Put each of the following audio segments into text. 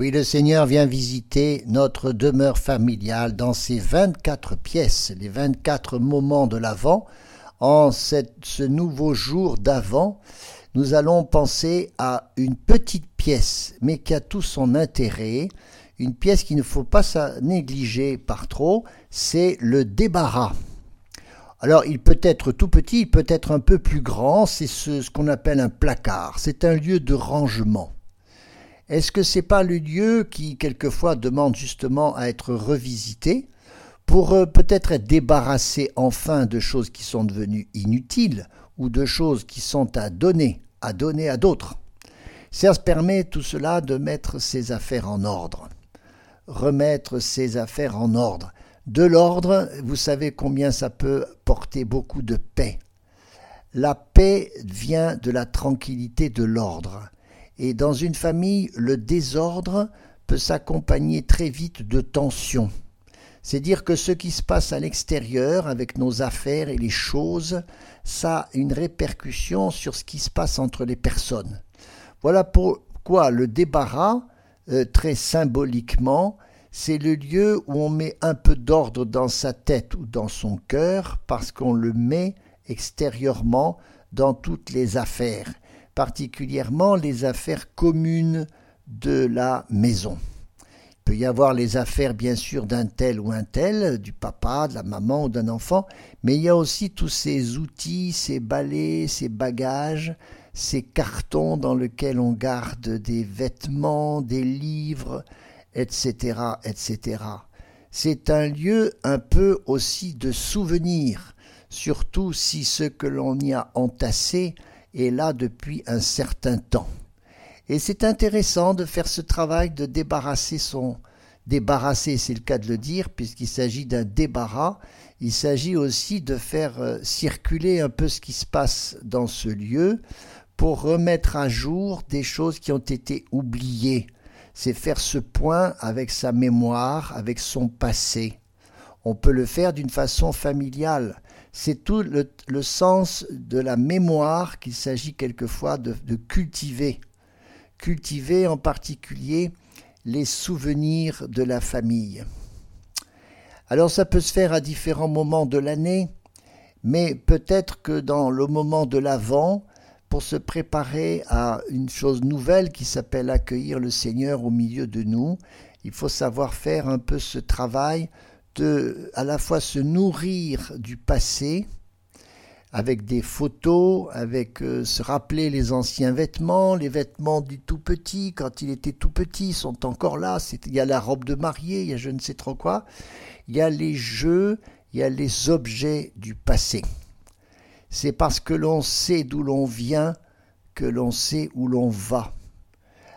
Oui, le Seigneur vient visiter notre demeure familiale dans ces 24 pièces, les 24 moments de l'Avent. En ce nouveau jour d'Avent, nous allons penser à une petite pièce, mais qui a tout son intérêt, une pièce qu'il ne faut pas négliger par trop, c'est le débarras. Alors, il peut être tout petit, il peut être un peu plus grand, c'est ce, ce qu'on appelle un placard. C'est un lieu de rangement. Est-ce que c'est pas le lieu qui quelquefois demande justement à être revisité pour euh, peut-être être débarrassé enfin de choses qui sont devenues inutiles ou de choses qui sont à donner, à donner à d'autres? Ça permet tout cela de mettre ses affaires en ordre. Remettre ses affaires en ordre. De l'ordre, vous savez combien ça peut porter beaucoup de paix. La paix vient de la tranquillité de l'ordre. Et dans une famille, le désordre peut s'accompagner très vite de tensions. C'est dire que ce qui se passe à l'extérieur avec nos affaires et les choses, ça a une répercussion sur ce qui se passe entre les personnes. Voilà pourquoi le débarras, euh, très symboliquement, c'est le lieu où on met un peu d'ordre dans sa tête ou dans son cœur parce qu'on le met extérieurement dans toutes les affaires particulièrement les affaires communes de la maison. Il peut y avoir les affaires bien sûr d'un tel ou un tel, du papa, de la maman ou d'un enfant, mais il y a aussi tous ces outils, ces balais, ces bagages, ces cartons dans lesquels on garde des vêtements, des livres, etc., etc. C'est un lieu un peu aussi de souvenir, surtout si ce que l'on y a entassé est là depuis un certain temps. Et c'est intéressant de faire ce travail de débarrasser son... Débarrasser, c'est le cas de le dire, puisqu'il s'agit d'un débarras. Il s'agit aussi de faire euh, circuler un peu ce qui se passe dans ce lieu pour remettre à jour des choses qui ont été oubliées. C'est faire ce point avec sa mémoire, avec son passé. On peut le faire d'une façon familiale c'est tout le, sens de la mémoire qu'il s'agit quelquefois de, cultiver. Cultiver en particulier les souvenirs de la famille. Alors ça peut se faire à différents moments de l'année, mais peut-être que dans le moment de l'Avent, pour se préparer à une chose nouvelle qui s'appelle accueillir le Seigneur au milieu de nous, il faut savoir faire un peu ce travail à la fois se nourrir du passé avec des photos, avec euh, se rappeler les anciens vêtements, les vêtements du tout petit, quand il était tout petit, sont encore là. Il y a la robe de mariée, il y a je ne sais trop quoi. Il y a les jeux, il y a les objets du passé. C'est parce que l'on sait d'où l'on vient que l'on sait où l'on va.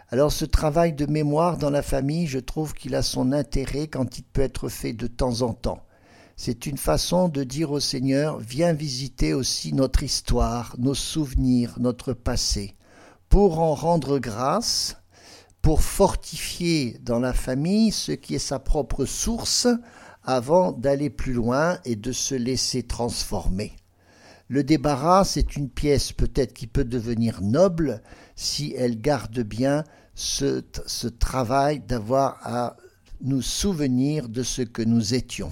Alors ce travail de mémoire dans la famille, je trouve qu'il a son intérêt quand il peut être fait de temps en temps. C'est une façon de dire au Seigneur, viens visiter aussi notre histoire, nos souvenirs, notre passé, pour en rendre grâce, pour fortifier dans la famille ce qui est sa propre source, avant d'aller plus loin et de se laisser transformer. Le débarras, c'est une pièce peut-être qui peut devenir noble si elle garde bien ce, ce travail d'avoir à nous souvenir de ce que nous étions.